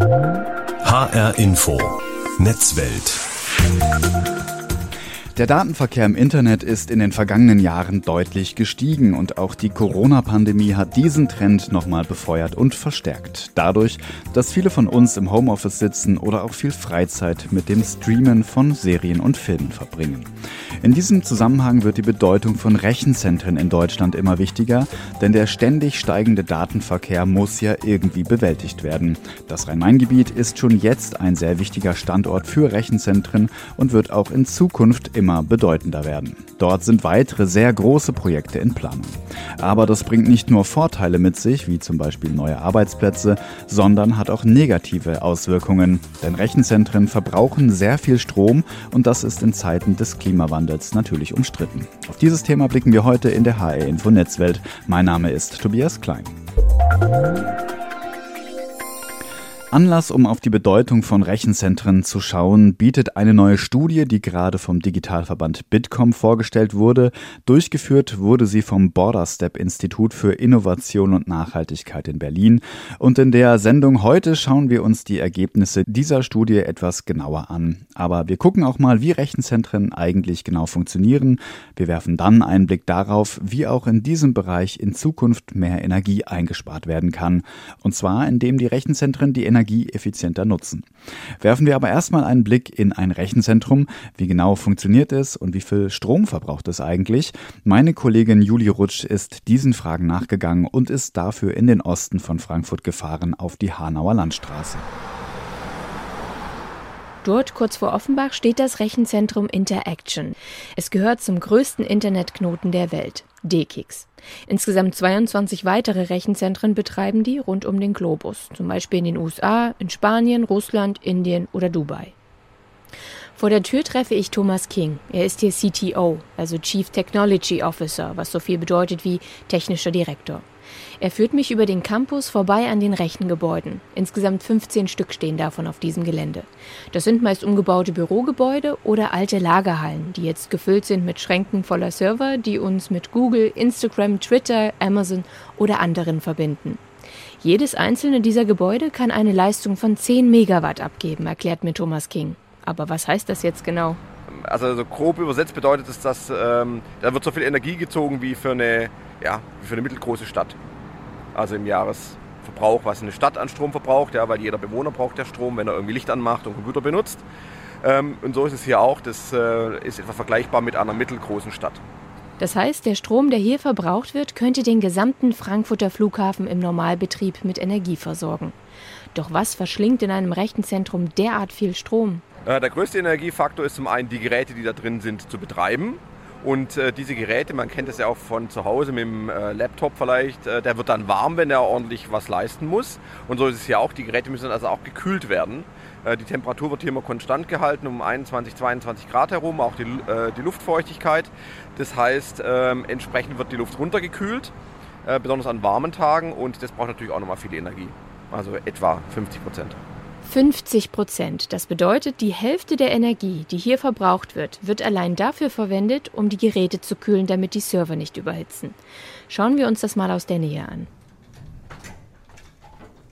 HR Info. Netzwelt der Datenverkehr im Internet ist in den vergangenen Jahren deutlich gestiegen und auch die Corona-Pandemie hat diesen Trend nochmal befeuert und verstärkt. Dadurch, dass viele von uns im Homeoffice sitzen oder auch viel Freizeit mit dem Streamen von Serien und Filmen verbringen. In diesem Zusammenhang wird die Bedeutung von Rechenzentren in Deutschland immer wichtiger, denn der ständig steigende Datenverkehr muss ja irgendwie bewältigt werden. Das Rhein-Main-Gebiet ist schon jetzt ein sehr wichtiger Standort für Rechenzentren und wird auch in Zukunft im immer bedeutender werden. Dort sind weitere sehr große Projekte in Planung. Aber das bringt nicht nur Vorteile mit sich, wie zum Beispiel neue Arbeitsplätze, sondern hat auch negative Auswirkungen. Denn Rechenzentren verbrauchen sehr viel Strom und das ist in Zeiten des Klimawandels natürlich umstritten. Auf dieses Thema blicken wir heute in der HR Info Netzwelt. Mein Name ist Tobias Klein. Anlass, um auf die Bedeutung von Rechenzentren zu schauen, bietet eine neue Studie, die gerade vom Digitalverband Bitkom vorgestellt wurde. Durchgeführt wurde sie vom Borderstep Institut für Innovation und Nachhaltigkeit in Berlin. Und in der Sendung heute schauen wir uns die Ergebnisse dieser Studie etwas genauer an. Aber wir gucken auch mal, wie Rechenzentren eigentlich genau funktionieren. Wir werfen dann einen Blick darauf, wie auch in diesem Bereich in Zukunft mehr Energie eingespart werden kann. Und zwar, indem die Rechenzentren die Energie Energie effizienter nutzen. Werfen wir aber erstmal einen Blick in ein Rechenzentrum. Wie genau funktioniert es und wie viel Strom verbraucht es eigentlich? Meine Kollegin Julie Rutsch ist diesen Fragen nachgegangen und ist dafür in den Osten von Frankfurt gefahren auf die Hanauer Landstraße. Dort, kurz vor Offenbach, steht das Rechenzentrum Interaction. Es gehört zum größten Internetknoten der Welt, DKIX. Insgesamt 22 weitere Rechenzentren betreiben die rund um den Globus, zum Beispiel in den USA, in Spanien, Russland, Indien oder Dubai. Vor der Tür treffe ich Thomas King. Er ist hier CTO, also Chief Technology Officer, was so viel bedeutet wie technischer Direktor. Er führt mich über den Campus vorbei an den Rechengebäuden. Insgesamt 15 Stück stehen davon auf diesem Gelände. Das sind meist umgebaute Bürogebäude oder alte Lagerhallen, die jetzt gefüllt sind mit Schränken voller Server, die uns mit Google, Instagram, Twitter, Amazon oder anderen verbinden. Jedes einzelne dieser Gebäude kann eine Leistung von 10 Megawatt abgeben, erklärt mir Thomas King. Aber was heißt das jetzt genau? Also so grob übersetzt bedeutet es, dass ähm, da wird so viel Energie gezogen wie für eine, ja, wie für eine mittelgroße Stadt also im Jahresverbrauch, was eine Stadt an Strom verbraucht, ja, weil jeder Bewohner braucht ja Strom, wenn er irgendwie Licht anmacht und Computer benutzt. Ähm, und so ist es hier auch. Das äh, ist etwa vergleichbar mit einer mittelgroßen Stadt. Das heißt, der Strom, der hier verbraucht wird, könnte den gesamten Frankfurter Flughafen im Normalbetrieb mit Energie versorgen. Doch was verschlingt in einem Rechenzentrum derart viel Strom? Äh, der größte Energiefaktor ist zum einen die Geräte, die da drin sind, zu betreiben. Und äh, diese Geräte, man kennt das ja auch von zu Hause mit dem äh, Laptop vielleicht, äh, der wird dann warm, wenn er ordentlich was leisten muss. Und so ist es ja auch, die Geräte müssen also auch gekühlt werden. Äh, die Temperatur wird hier immer konstant gehalten, um 21, 22 Grad herum, auch die, äh, die Luftfeuchtigkeit. Das heißt, ähm, entsprechend wird die Luft runtergekühlt, äh, besonders an warmen Tagen. Und das braucht natürlich auch nochmal viel Energie, also etwa 50 Prozent. 50 Prozent. Das bedeutet, die Hälfte der Energie, die hier verbraucht wird, wird allein dafür verwendet, um die Geräte zu kühlen, damit die Server nicht überhitzen. Schauen wir uns das mal aus der Nähe an.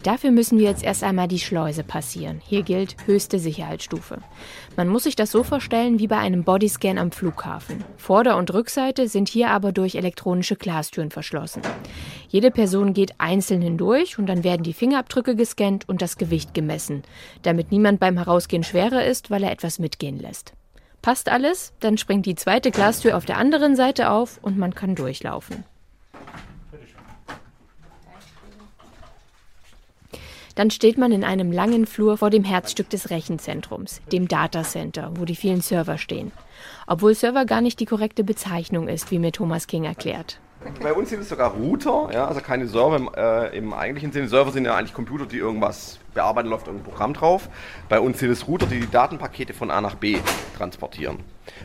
Dafür müssen wir jetzt erst einmal die Schleuse passieren. Hier gilt höchste Sicherheitsstufe. Man muss sich das so vorstellen wie bei einem Bodyscan am Flughafen. Vorder- und Rückseite sind hier aber durch elektronische Glastüren verschlossen. Jede Person geht einzeln hindurch und dann werden die Fingerabdrücke gescannt und das Gewicht gemessen, damit niemand beim Herausgehen schwerer ist, weil er etwas mitgehen lässt. Passt alles? Dann springt die zweite Glastür auf der anderen Seite auf und man kann durchlaufen. Dann steht man in einem langen Flur vor dem Herzstück des Rechenzentrums, dem Datacenter, wo die vielen Server stehen. Obwohl Server gar nicht die korrekte Bezeichnung ist, wie mir Thomas King erklärt. Bei uns sind es sogar Router, ja, also keine Server im, äh, im eigentlichen Sinne. Server sind ja eigentlich Computer, die irgendwas bearbeiten, läuft irgendein Programm drauf. Bei uns sind es Router, die die Datenpakete von A nach B transportieren.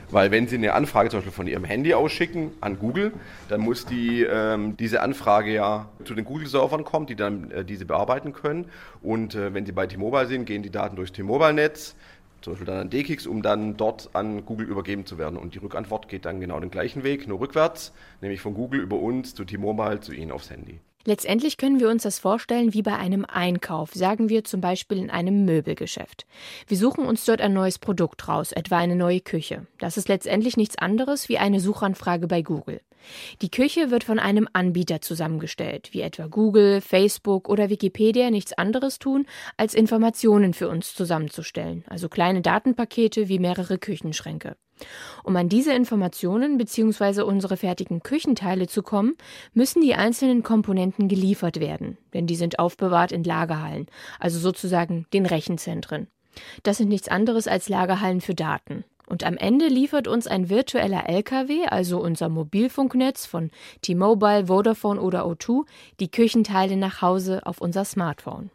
Weil wenn Sie eine Anfrage zum Beispiel von Ihrem Handy ausschicken an Google, dann muss die, ähm, diese Anfrage ja zu den Google-Servern kommen, die dann äh, diese bearbeiten können. Und äh, wenn Sie bei T-Mobile sind, gehen die Daten durchs T-Mobile-Netz zum Beispiel dann an DKIX, um dann dort an Google übergeben zu werden. Und die Rückantwort geht dann genau den gleichen Weg, nur rückwärts, nämlich von Google über uns zu T-Mobile zu Ihnen aufs Handy. Letztendlich können wir uns das vorstellen wie bei einem Einkauf, sagen wir zum Beispiel in einem Möbelgeschäft. Wir suchen uns dort ein neues Produkt raus, etwa eine neue Küche. Das ist letztendlich nichts anderes wie eine Suchanfrage bei Google. Die Küche wird von einem Anbieter zusammengestellt, wie etwa Google, Facebook oder Wikipedia nichts anderes tun, als Informationen für uns zusammenzustellen, also kleine Datenpakete wie mehrere Küchenschränke. Um an diese Informationen bzw. unsere fertigen Küchenteile zu kommen, müssen die einzelnen Komponenten geliefert werden, denn die sind aufbewahrt in Lagerhallen, also sozusagen den Rechenzentren. Das sind nichts anderes als Lagerhallen für Daten. Und am Ende liefert uns ein virtueller LKW, also unser Mobilfunknetz von T-Mobile, Vodafone oder O2, die Küchenteile nach Hause auf unser Smartphone.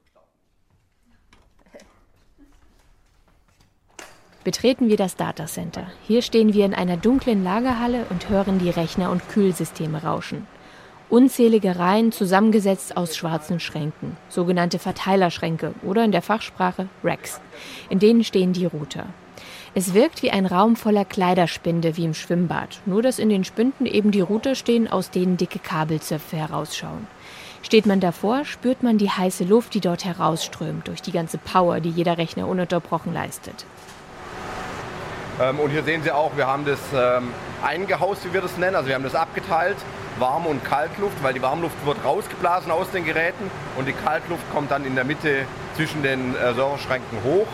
Betreten wir das Datacenter. Hier stehen wir in einer dunklen Lagerhalle und hören die Rechner und Kühlsysteme rauschen. Unzählige Reihen zusammengesetzt aus schwarzen Schränken, sogenannte Verteilerschränke oder in der Fachsprache Racks. In denen stehen die Router. Es wirkt wie ein Raum voller Kleiderspinde wie im Schwimmbad, nur dass in den Spinden eben die Router stehen, aus denen dicke Kabelzöpfe herausschauen. Steht man davor, spürt man die heiße Luft, die dort herausströmt, durch die ganze Power, die jeder Rechner ununterbrochen leistet. Ähm, und hier sehen Sie auch, wir haben das ähm, eingehaust, wie wir das nennen. Also wir haben das abgeteilt, Warm- und Kaltluft, weil die Warmluft wird rausgeblasen aus den Geräten und die Kaltluft kommt dann in der Mitte zwischen den äh, Serverschränken hoch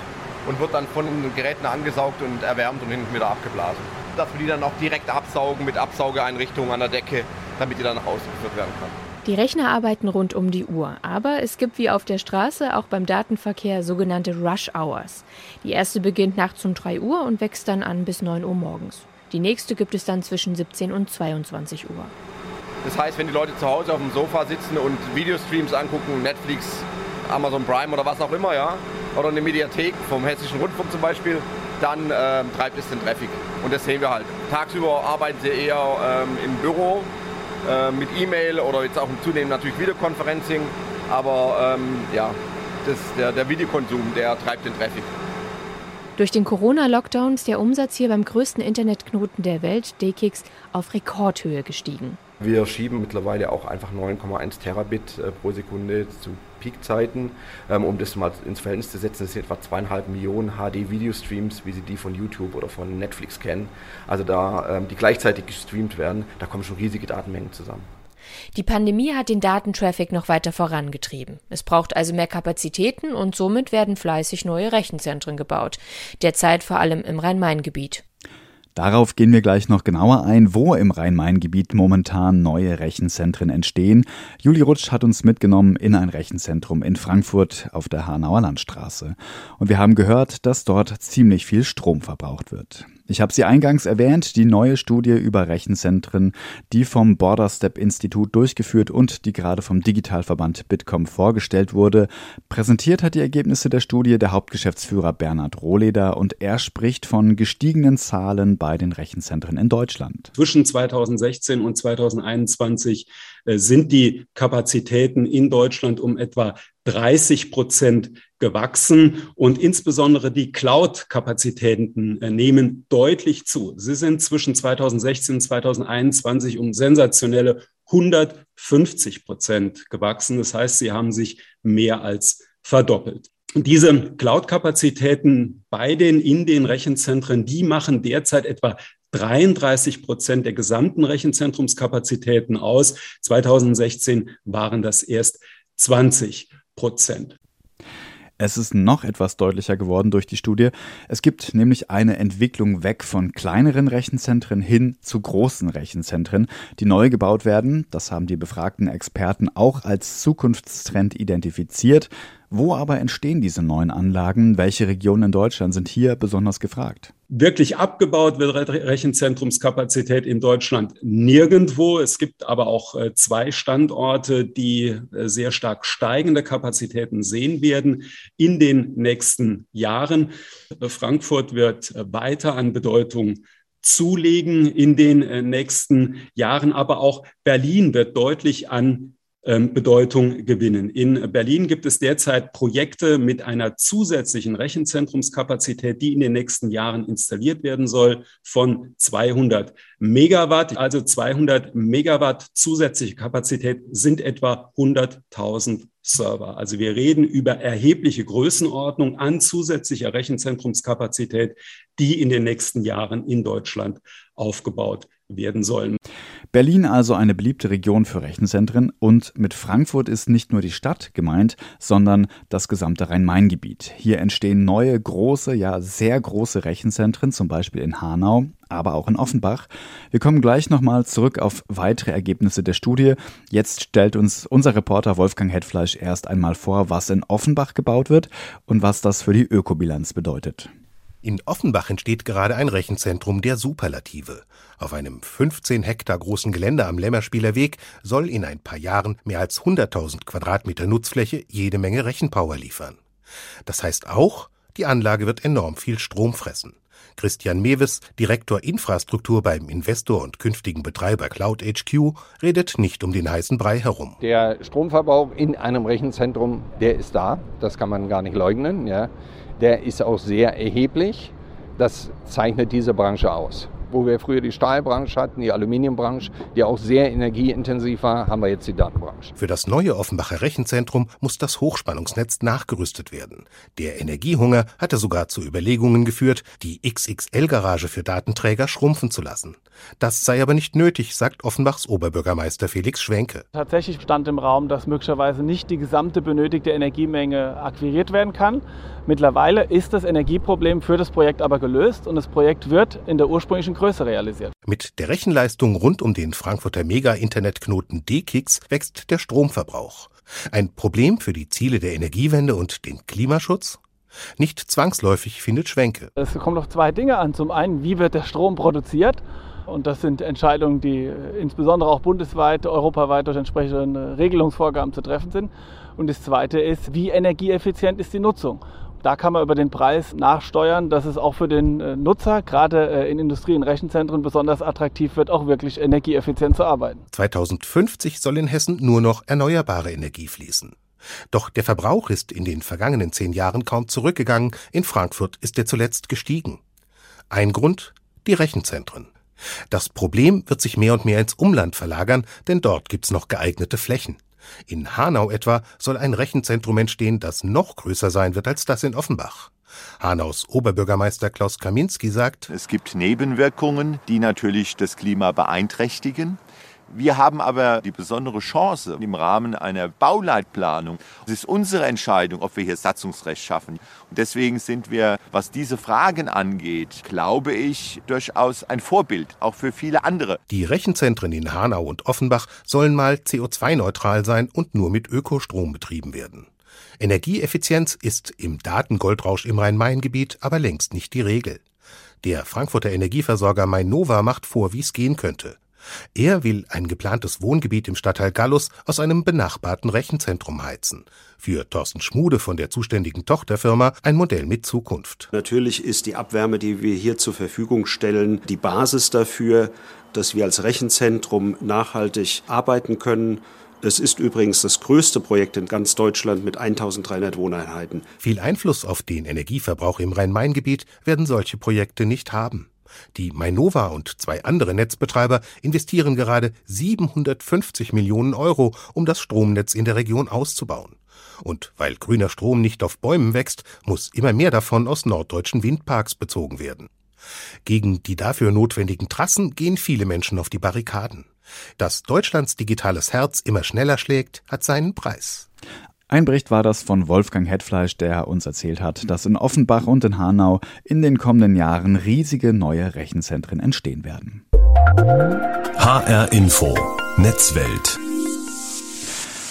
und wird dann von den Geräten angesaugt und erwärmt und hinten wieder abgeblasen. Dass wir die dann auch direkt absaugen mit Absaugeeinrichtungen an der Decke, damit die dann nach Hause geführt werden kann. Die Rechner arbeiten rund um die Uhr, aber es gibt wie auf der Straße auch beim Datenverkehr sogenannte Rush Hours. Die erste beginnt nachts um 3 Uhr und wächst dann an bis 9 Uhr morgens. Die nächste gibt es dann zwischen 17 und 22 Uhr. Das heißt, wenn die Leute zu Hause auf dem Sofa sitzen und Videostreams angucken, Netflix, Amazon Prime oder was auch immer, ja, oder eine Mediathek vom Hessischen Rundfunk zum Beispiel, dann äh, treibt es den Traffic. Und das sehen wir halt. Tagsüber arbeiten sie eher ähm, im Büro äh, mit E-Mail oder jetzt auch zunehmend natürlich Videoconferencing. Aber ähm, ja, das, der, der Videokonsum, der treibt den Traffic. Durch den Corona-Lockdown ist der Umsatz hier beim größten Internetknoten der Welt, DKIX, auf Rekordhöhe gestiegen. Wir schieben mittlerweile auch einfach 9,1 Terabit äh, pro Sekunde zu Peakzeiten. Ähm, um das mal ins Verhältnis zu setzen, das sind etwa zweieinhalb Millionen HD-Videostreams, wie Sie die von YouTube oder von Netflix kennen. Also da, ähm, die gleichzeitig gestreamt werden, da kommen schon riesige Datenmengen zusammen. Die Pandemie hat den Datentraffic noch weiter vorangetrieben. Es braucht also mehr Kapazitäten und somit werden fleißig neue Rechenzentren gebaut, derzeit vor allem im Rhein-Main-Gebiet. Darauf gehen wir gleich noch genauer ein, wo im Rhein-Main-Gebiet momentan neue Rechenzentren entstehen. Juli Rutsch hat uns mitgenommen in ein Rechenzentrum in Frankfurt auf der Hanauer Landstraße. Und wir haben gehört, dass dort ziemlich viel Strom verbraucht wird. Ich habe sie eingangs erwähnt, die neue Studie über Rechenzentren, die vom Borderstep Institut durchgeführt und die gerade vom Digitalverband Bitkom vorgestellt wurde. Präsentiert hat die Ergebnisse der Studie der Hauptgeschäftsführer Bernhard Rohleder und er spricht von gestiegenen Zahlen bei den Rechenzentren in Deutschland. Zwischen 2016 und 2021 äh, sind die Kapazitäten in Deutschland um etwa 30 Prozent gewachsen und insbesondere die Cloud-Kapazitäten äh, nehmen deutlich zu. Sie sind zwischen 2016 und 2021 um sensationelle 150 Prozent gewachsen. Das heißt, sie haben sich mehr als verdoppelt. Diese Cloud-Kapazitäten bei den, in den Rechenzentren, die machen derzeit etwa 33 Prozent der gesamten Rechenzentrumskapazitäten aus. 2016 waren das erst 20 Prozent. Es ist noch etwas deutlicher geworden durch die Studie. Es gibt nämlich eine Entwicklung weg von kleineren Rechenzentren hin zu großen Rechenzentren, die neu gebaut werden. Das haben die befragten Experten auch als Zukunftstrend identifiziert. Wo aber entstehen diese neuen Anlagen? Welche Regionen in Deutschland sind hier besonders gefragt? Wirklich abgebaut wird Rechenzentrumskapazität in Deutschland nirgendwo. Es gibt aber auch äh, zwei Standorte, die äh, sehr stark steigende Kapazitäten sehen werden in den nächsten Jahren. Frankfurt wird äh, weiter an Bedeutung zulegen in den nächsten Jahren, aber auch Berlin wird deutlich an Bedeutung gewinnen. In Berlin gibt es derzeit Projekte mit einer zusätzlichen Rechenzentrumskapazität, die in den nächsten Jahren installiert werden soll, von 200 Megawatt. Also 200 Megawatt zusätzliche Kapazität sind etwa 100.000 Server. Also wir reden über erhebliche Größenordnung an zusätzlicher Rechenzentrumskapazität, die in den nächsten Jahren in Deutschland aufgebaut werden sollen. Berlin also eine beliebte Region für Rechenzentren und mit Frankfurt ist nicht nur die Stadt gemeint, sondern das gesamte Rhein-Main-Gebiet. Hier entstehen neue, große, ja sehr große Rechenzentren, zum Beispiel in Hanau, aber auch in Offenbach. Wir kommen gleich nochmal zurück auf weitere Ergebnisse der Studie. Jetzt stellt uns unser Reporter Wolfgang Hetfleisch erst einmal vor, was in Offenbach gebaut wird und was das für die Ökobilanz bedeutet. In Offenbach entsteht gerade ein Rechenzentrum der Superlative. Auf einem 15 Hektar großen Gelände am Lämmerspieler Weg soll in ein paar Jahren mehr als 100.000 Quadratmeter Nutzfläche jede Menge Rechenpower liefern. Das heißt auch, die Anlage wird enorm viel Strom fressen. Christian Mewes, Direktor Infrastruktur beim Investor und künftigen Betreiber Cloud HQ, redet nicht um den heißen Brei herum. Der Stromverbrauch in einem Rechenzentrum, der ist da, das kann man gar nicht leugnen. Ja der ist auch sehr erheblich. Das zeichnet diese Branche aus. Wo wir früher die Stahlbranche hatten, die Aluminiumbranche, die auch sehr energieintensiv war, haben wir jetzt die Datenbranche. Für das neue Offenbacher Rechenzentrum muss das Hochspannungsnetz nachgerüstet werden. Der Energiehunger hatte sogar zu Überlegungen geführt, die XXL-Garage für Datenträger schrumpfen zu lassen. Das sei aber nicht nötig, sagt Offenbachs Oberbürgermeister Felix Schwenke. Tatsächlich stand im Raum, dass möglicherweise nicht die gesamte benötigte Energiemenge akquiriert werden kann. Mittlerweile ist das Energieproblem für das Projekt aber gelöst und das Projekt wird in der ursprünglichen Größe realisiert. Mit der Rechenleistung rund um den Frankfurter Mega-Internetknoten D-Kix wächst der Stromverbrauch. Ein Problem für die Ziele der Energiewende und den Klimaschutz? Nicht zwangsläufig, findet Schwenke. Es kommen noch zwei Dinge an. Zum einen, wie wird der Strom produziert? Und das sind Entscheidungen, die insbesondere auch bundesweit, europaweit durch entsprechende Regelungsvorgaben zu treffen sind. Und das Zweite ist, wie energieeffizient ist die Nutzung? Da kann man über den Preis nachsteuern, dass es auch für den äh, Nutzer, gerade äh, in Industrie- und Rechenzentren, besonders attraktiv wird, auch wirklich energieeffizient zu arbeiten. 2050 soll in Hessen nur noch erneuerbare Energie fließen. Doch der Verbrauch ist in den vergangenen zehn Jahren kaum zurückgegangen. In Frankfurt ist er zuletzt gestiegen. Ein Grund? Die Rechenzentren. Das Problem wird sich mehr und mehr ins Umland verlagern, denn dort gibt's noch geeignete Flächen. In Hanau etwa soll ein Rechenzentrum entstehen, das noch größer sein wird als das in Offenbach. Hanaus Oberbürgermeister Klaus Kaminski sagt, es gibt Nebenwirkungen, die natürlich das Klima beeinträchtigen. Wir haben aber die besondere Chance im Rahmen einer Bauleitplanung. Es ist unsere Entscheidung, ob wir hier Satzungsrecht schaffen. Und deswegen sind wir, was diese Fragen angeht, glaube ich, durchaus ein Vorbild, auch für viele andere. Die Rechenzentren in Hanau und Offenbach sollen mal CO2-neutral sein und nur mit Ökostrom betrieben werden. Energieeffizienz ist im Datengoldrausch im Rhein-Main-Gebiet aber längst nicht die Regel. Der Frankfurter Energieversorger Mainova macht vor, wie es gehen könnte. Er will ein geplantes Wohngebiet im Stadtteil Gallus aus einem benachbarten Rechenzentrum heizen. Für Thorsten Schmude von der zuständigen Tochterfirma ein Modell mit Zukunft. Natürlich ist die Abwärme, die wir hier zur Verfügung stellen, die Basis dafür, dass wir als Rechenzentrum nachhaltig arbeiten können. Es ist übrigens das größte Projekt in ganz Deutschland mit 1300 Wohneinheiten. Viel Einfluss auf den Energieverbrauch im Rhein-Main-Gebiet werden solche Projekte nicht haben. Die Mainova und zwei andere Netzbetreiber investieren gerade 750 Millionen Euro, um das Stromnetz in der Region auszubauen. Und weil grüner Strom nicht auf Bäumen wächst, muss immer mehr davon aus norddeutschen Windparks bezogen werden. Gegen die dafür notwendigen Trassen gehen viele Menschen auf die Barrikaden. Dass Deutschlands digitales Herz immer schneller schlägt, hat seinen Preis. Ein Bericht war das von Wolfgang Hetfleisch, der uns erzählt hat, dass in Offenbach und in Hanau in den kommenden Jahren riesige neue Rechenzentren entstehen werden. HR Info Netzwelt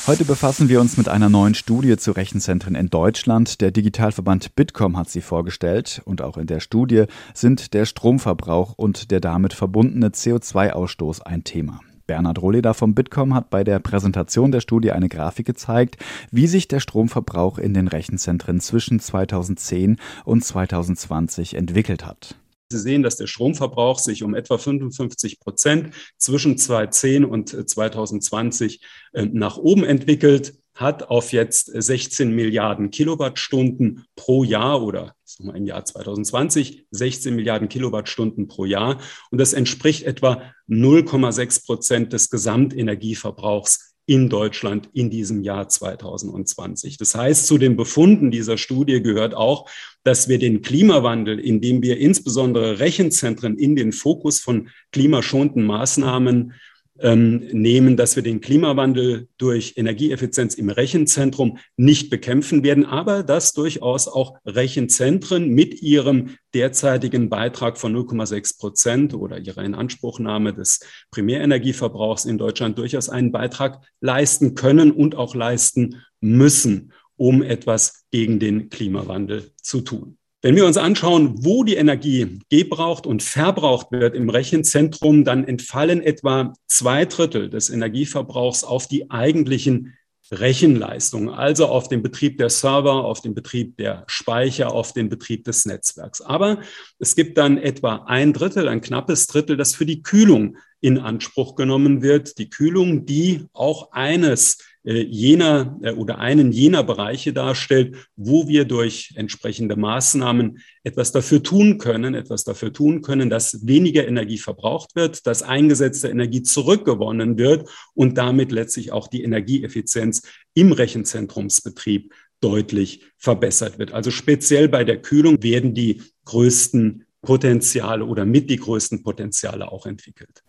Heute befassen wir uns mit einer neuen Studie zu Rechenzentren in Deutschland. Der Digitalverband Bitkom hat sie vorgestellt und auch in der Studie sind der Stromverbrauch und der damit verbundene CO2-Ausstoß ein Thema. Bernhard Rohleder vom Bitkom hat bei der Präsentation der Studie eine Grafik gezeigt, wie sich der Stromverbrauch in den Rechenzentren zwischen 2010 und 2020 entwickelt hat. Sie sehen, dass der Stromverbrauch sich um etwa 55 Prozent zwischen 2010 und 2020 äh, nach oben entwickelt hat auf jetzt 16 Milliarden Kilowattstunden pro Jahr oder im Jahr 2020 16 Milliarden Kilowattstunden pro Jahr. Und das entspricht etwa 0,6 Prozent des Gesamtenergieverbrauchs in Deutschland in diesem Jahr 2020. Das heißt, zu den Befunden dieser Studie gehört auch, dass wir den Klimawandel, indem wir insbesondere Rechenzentren in den Fokus von klimaschonenden Maßnahmen ähm, nehmen, dass wir den Klimawandel durch Energieeffizienz im Rechenzentrum nicht bekämpfen werden, aber dass durchaus auch Rechenzentren mit ihrem derzeitigen Beitrag von 0,6 Prozent oder ihrer Inanspruchnahme des Primärenergieverbrauchs in Deutschland durchaus einen Beitrag leisten können und auch leisten müssen, um etwas gegen den Klimawandel zu tun. Wenn wir uns anschauen, wo die Energie gebraucht und verbraucht wird im Rechenzentrum, dann entfallen etwa zwei Drittel des Energieverbrauchs auf die eigentlichen Rechenleistungen, also auf den Betrieb der Server, auf den Betrieb der Speicher, auf den Betrieb des Netzwerks. Aber es gibt dann etwa ein Drittel, ein knappes Drittel, das für die Kühlung in Anspruch genommen wird. Die Kühlung, die auch eines äh, jener äh, oder einen jener Bereiche darstellt, wo wir durch entsprechende Maßnahmen etwas dafür tun können, etwas dafür tun können, dass weniger Energie verbraucht wird, dass eingesetzte Energie zurückgewonnen wird und damit letztlich auch die Energieeffizienz im Rechenzentrumsbetrieb deutlich verbessert wird. Also speziell bei der Kühlung werden die größten Potenziale oder mit die größten Potenziale auch entwickelt.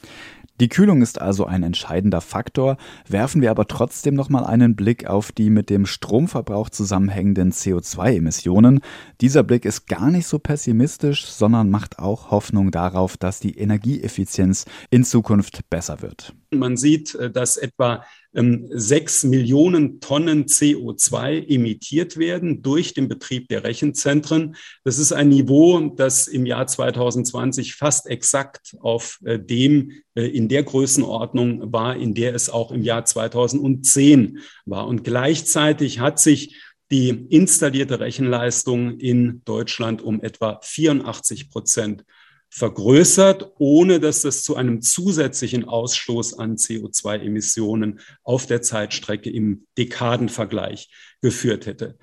Die Kühlung ist also ein entscheidender Faktor, werfen wir aber trotzdem noch mal einen Blick auf die mit dem Stromverbrauch zusammenhängenden CO2-Emissionen. Dieser Blick ist gar nicht so pessimistisch, sondern macht auch Hoffnung darauf, dass die Energieeffizienz in Zukunft besser wird. Man sieht, äh, dass etwa sechs Millionen Tonnen CO2 emittiert werden durch den Betrieb der Rechenzentren. Das ist ein Niveau, das im Jahr 2020 fast exakt auf äh, dem äh, in der Größenordnung war, in der es auch im Jahr 2010 war. Und gleichzeitig hat sich die installierte Rechenleistung in Deutschland um etwa 84 Prozent vergrößert, ohne dass das zu einem zusätzlichen Ausstoß an CO2-Emissionen auf der Zeitstrecke im Dekadenvergleich geführt hätte.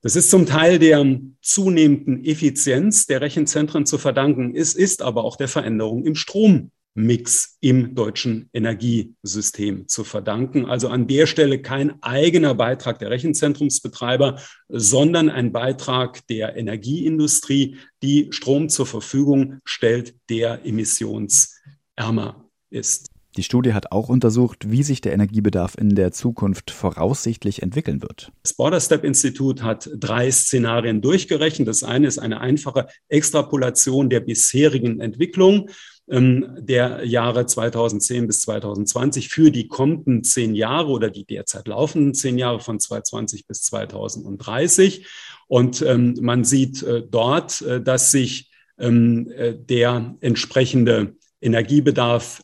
Das ist zum Teil der zunehmenden Effizienz der Rechenzentren zu verdanken. Es ist aber auch der Veränderung im Strom Mix im deutschen Energiesystem zu verdanken. Also an der Stelle kein eigener Beitrag der Rechenzentrumsbetreiber, sondern ein Beitrag der Energieindustrie, die Strom zur Verfügung stellt, der emissionsärmer ist. Die Studie hat auch untersucht, wie sich der Energiebedarf in der Zukunft voraussichtlich entwickeln wird. Das Border Step Institut hat drei Szenarien durchgerechnet. Das eine ist eine einfache Extrapolation der bisherigen Entwicklung der Jahre 2010 bis 2020 für die kommenden zehn Jahre oder die derzeit laufenden zehn Jahre von 2020 bis 2030. Und ähm, man sieht äh, dort, äh, dass sich ähm, äh, der entsprechende Energiebedarf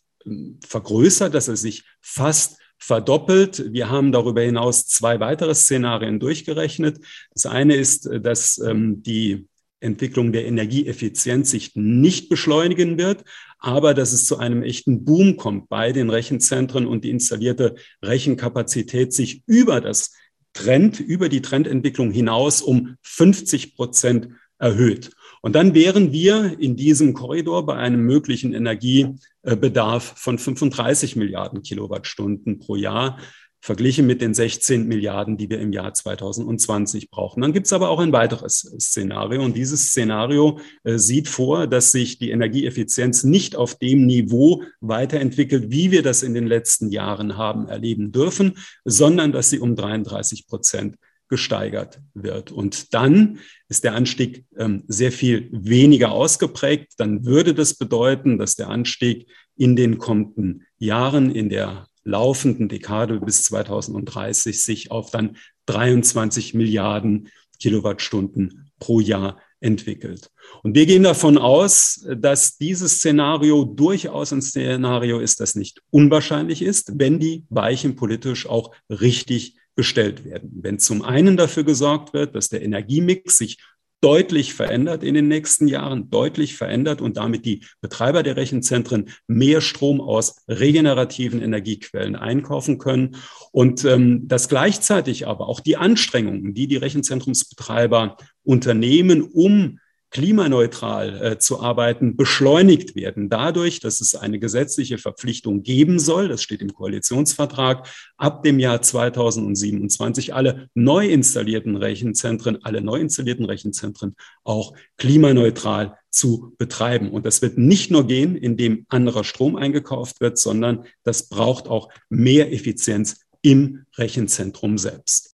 vergrößert, dass er sich fast verdoppelt. Wir haben darüber hinaus zwei weitere Szenarien durchgerechnet. Das eine ist, dass ähm, die Entwicklung der Energieeffizienz sich nicht beschleunigen wird, aber dass es zu einem echten Boom kommt bei den Rechenzentren und die installierte Rechenkapazität sich über das Trend, über die Trendentwicklung hinaus um 50 Prozent erhöht. Und dann wären wir in diesem Korridor bei einem möglichen Energiebedarf von 35 Milliarden Kilowattstunden pro Jahr verglichen mit den 16 Milliarden, die wir im Jahr 2020 brauchen. Dann gibt es aber auch ein weiteres Szenario und dieses Szenario äh, sieht vor, dass sich die Energieeffizienz nicht auf dem Niveau weiterentwickelt, wie wir das in den letzten Jahren haben erleben dürfen, sondern dass sie um 33 Prozent gesteigert wird. Und dann ist der Anstieg ähm, sehr viel weniger ausgeprägt. Dann würde das bedeuten, dass der Anstieg in den kommenden Jahren in der laufenden Dekade bis 2030 sich auf dann 23 Milliarden Kilowattstunden pro Jahr entwickelt. Und wir gehen davon aus, dass dieses Szenario durchaus ein Szenario ist, das nicht unwahrscheinlich ist, wenn die Weichen politisch auch richtig gestellt werden. Wenn zum einen dafür gesorgt wird, dass der Energiemix sich deutlich verändert in den nächsten Jahren, deutlich verändert und damit die Betreiber der Rechenzentren mehr Strom aus regenerativen Energiequellen einkaufen können. Und ähm, dass gleichzeitig aber auch die Anstrengungen, die die Rechenzentrumsbetreiber unternehmen, um klimaneutral äh, zu arbeiten, beschleunigt werden dadurch, dass es eine gesetzliche Verpflichtung geben soll, das steht im Koalitionsvertrag, ab dem Jahr 2027 alle neu installierten Rechenzentren, alle neu installierten Rechenzentren auch klimaneutral zu betreiben. Und das wird nicht nur gehen, indem anderer Strom eingekauft wird, sondern das braucht auch mehr Effizienz im Rechenzentrum selbst.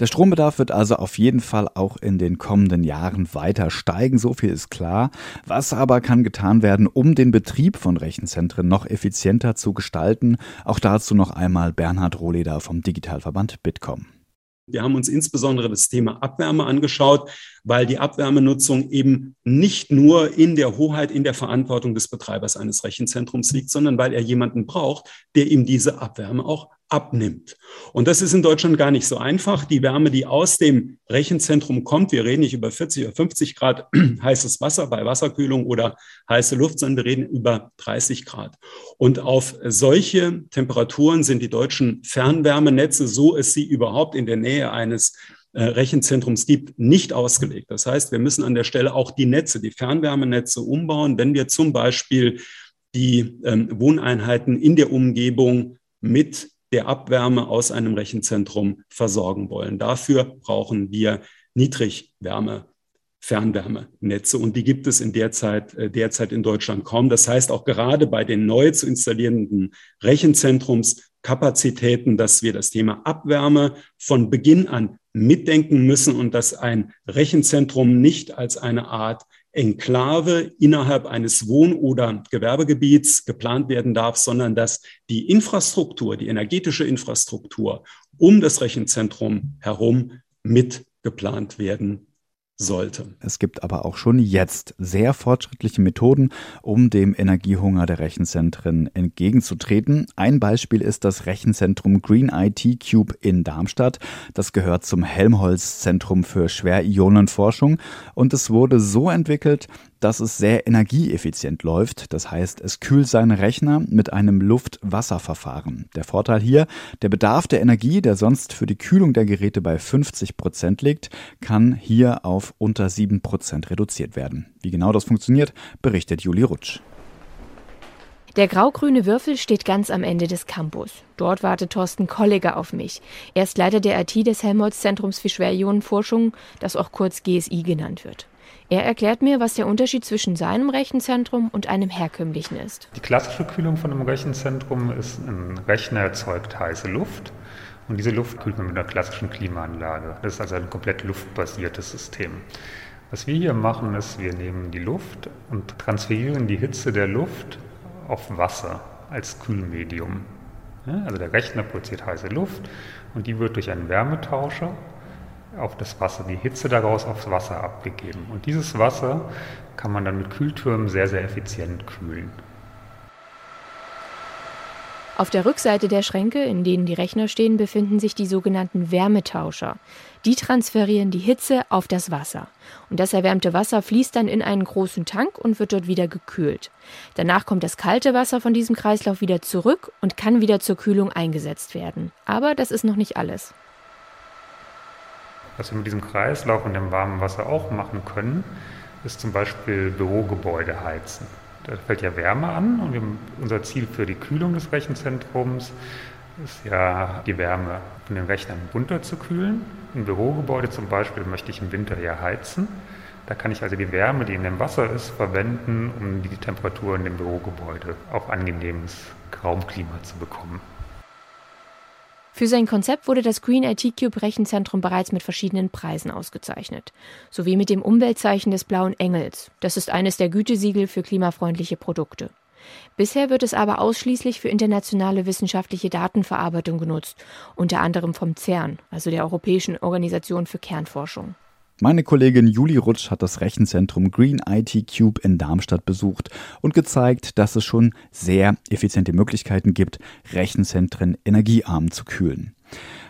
Der Strombedarf wird also auf jeden Fall auch in den kommenden Jahren weiter steigen, so viel ist klar. Was aber kann getan werden, um den Betrieb von Rechenzentren noch effizienter zu gestalten? Auch dazu noch einmal Bernhard Rohleder vom Digitalverband Bitkom. Wir haben uns insbesondere das Thema Abwärme angeschaut, weil die Abwärmenutzung eben nicht nur in der Hoheit, in der Verantwortung des Betreibers eines Rechenzentrums liegt, sondern weil er jemanden braucht, der ihm diese Abwärme auch abnimmt. Und das ist in Deutschland gar nicht so einfach. Die Wärme, die aus dem Rechenzentrum kommt, wir reden nicht über 40 oder 50 Grad heißes Wasser bei Wasserkühlung oder heiße Luft, sondern wir reden über 30 Grad. Und auf solche Temperaturen sind die deutschen Fernwärmenetze, so es sie überhaupt in der Nähe eines äh, Rechenzentrums gibt, nicht ausgelegt. Das heißt, wir müssen an der Stelle auch die Netze, die Fernwärmenetze umbauen, wenn wir zum Beispiel die ähm, Wohneinheiten in der Umgebung mit der Abwärme aus einem Rechenzentrum versorgen wollen. Dafür brauchen wir Niedrigwärme. Fernwärmenetze und die gibt es in der Zeit, äh, derzeit in Deutschland kaum. Das heißt auch gerade bei den neu zu installierenden Rechenzentrumskapazitäten, dass wir das Thema Abwärme von Beginn an mitdenken müssen und dass ein Rechenzentrum nicht als eine Art Enklave innerhalb eines Wohn- oder Gewerbegebiets geplant werden darf, sondern dass die Infrastruktur, die energetische Infrastruktur um das Rechenzentrum herum mitgeplant werden sollte. Es gibt aber auch schon jetzt sehr fortschrittliche Methoden, um dem Energiehunger der Rechenzentren entgegenzutreten. Ein Beispiel ist das Rechenzentrum Green IT Cube in Darmstadt. Das gehört zum Helmholtz Zentrum für Schwerionenforschung und es wurde so entwickelt, dass es sehr energieeffizient läuft. Das heißt, es kühlt seine Rechner mit einem Luft-Wasser-Verfahren. Der Vorteil hier, der Bedarf der Energie, der sonst für die Kühlung der Geräte bei 50 Prozent liegt, kann hier auf unter 7 Prozent reduziert werden. Wie genau das funktioniert, berichtet Juli Rutsch. Der grau-grüne Würfel steht ganz am Ende des Campus. Dort wartet Thorsten Kolliger auf mich. Er ist Leiter der IT des Helmholtz-Zentrums für Schwerionenforschung, das auch kurz GSI genannt wird. Er erklärt mir, was der Unterschied zwischen seinem Rechenzentrum und einem herkömmlichen ist. Die klassische Kühlung von einem Rechenzentrum ist, ein Rechner erzeugt heiße Luft und diese Luft kühlt man mit einer klassischen Klimaanlage. Das ist also ein komplett luftbasiertes System. Was wir hier machen, ist, wir nehmen die Luft und transferieren die Hitze der Luft auf Wasser als Kühlmedium. Also der Rechner produziert heiße Luft und die wird durch einen Wärmetauscher auf das Wasser, die Hitze daraus aufs Wasser abgegeben. Und dieses Wasser kann man dann mit Kühltürmen sehr, sehr effizient kühlen. Auf der Rückseite der Schränke, in denen die Rechner stehen, befinden sich die sogenannten Wärmetauscher. Die transferieren die Hitze auf das Wasser. Und das erwärmte Wasser fließt dann in einen großen Tank und wird dort wieder gekühlt. Danach kommt das kalte Wasser von diesem Kreislauf wieder zurück und kann wieder zur Kühlung eingesetzt werden. Aber das ist noch nicht alles. Was wir mit diesem Kreislauf und dem warmen Wasser auch machen können, ist zum Beispiel Bürogebäude heizen. Da fällt ja Wärme an und wir, unser Ziel für die Kühlung des Rechenzentrums ist ja, die Wärme von den Rechnern runterzukühlen. Ein Bürogebäude zum Beispiel möchte ich im Winter ja heizen. Da kann ich also die Wärme, die in dem Wasser ist, verwenden, um die Temperatur in dem Bürogebäude auf angenehmes Raumklima zu bekommen. Für sein Konzept wurde das Green IT Cube Rechenzentrum bereits mit verschiedenen Preisen ausgezeichnet, sowie mit dem Umweltzeichen des blauen Engels. Das ist eines der Gütesiegel für klimafreundliche Produkte. Bisher wird es aber ausschließlich für internationale wissenschaftliche Datenverarbeitung genutzt, unter anderem vom CERN, also der Europäischen Organisation für Kernforschung. Meine Kollegin Juli Rutsch hat das Rechenzentrum Green IT Cube in Darmstadt besucht und gezeigt, dass es schon sehr effiziente Möglichkeiten gibt, Rechenzentren energiearm zu kühlen.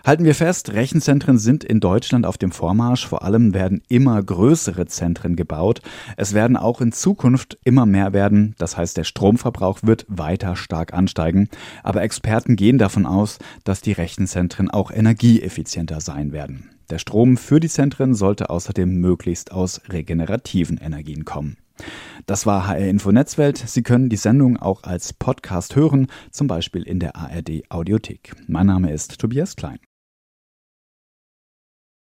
Halten wir fest, Rechenzentren sind in Deutschland auf dem Vormarsch. Vor allem werden immer größere Zentren gebaut. Es werden auch in Zukunft immer mehr werden. Das heißt, der Stromverbrauch wird weiter stark ansteigen. Aber Experten gehen davon aus, dass die Rechenzentren auch energieeffizienter sein werden. Der Strom für die Zentren sollte außerdem möglichst aus regenerativen Energien kommen. Das war HR Info Netzwelt. Sie können die Sendung auch als Podcast hören, zum Beispiel in der ARD Audiothek. Mein Name ist Tobias Klein.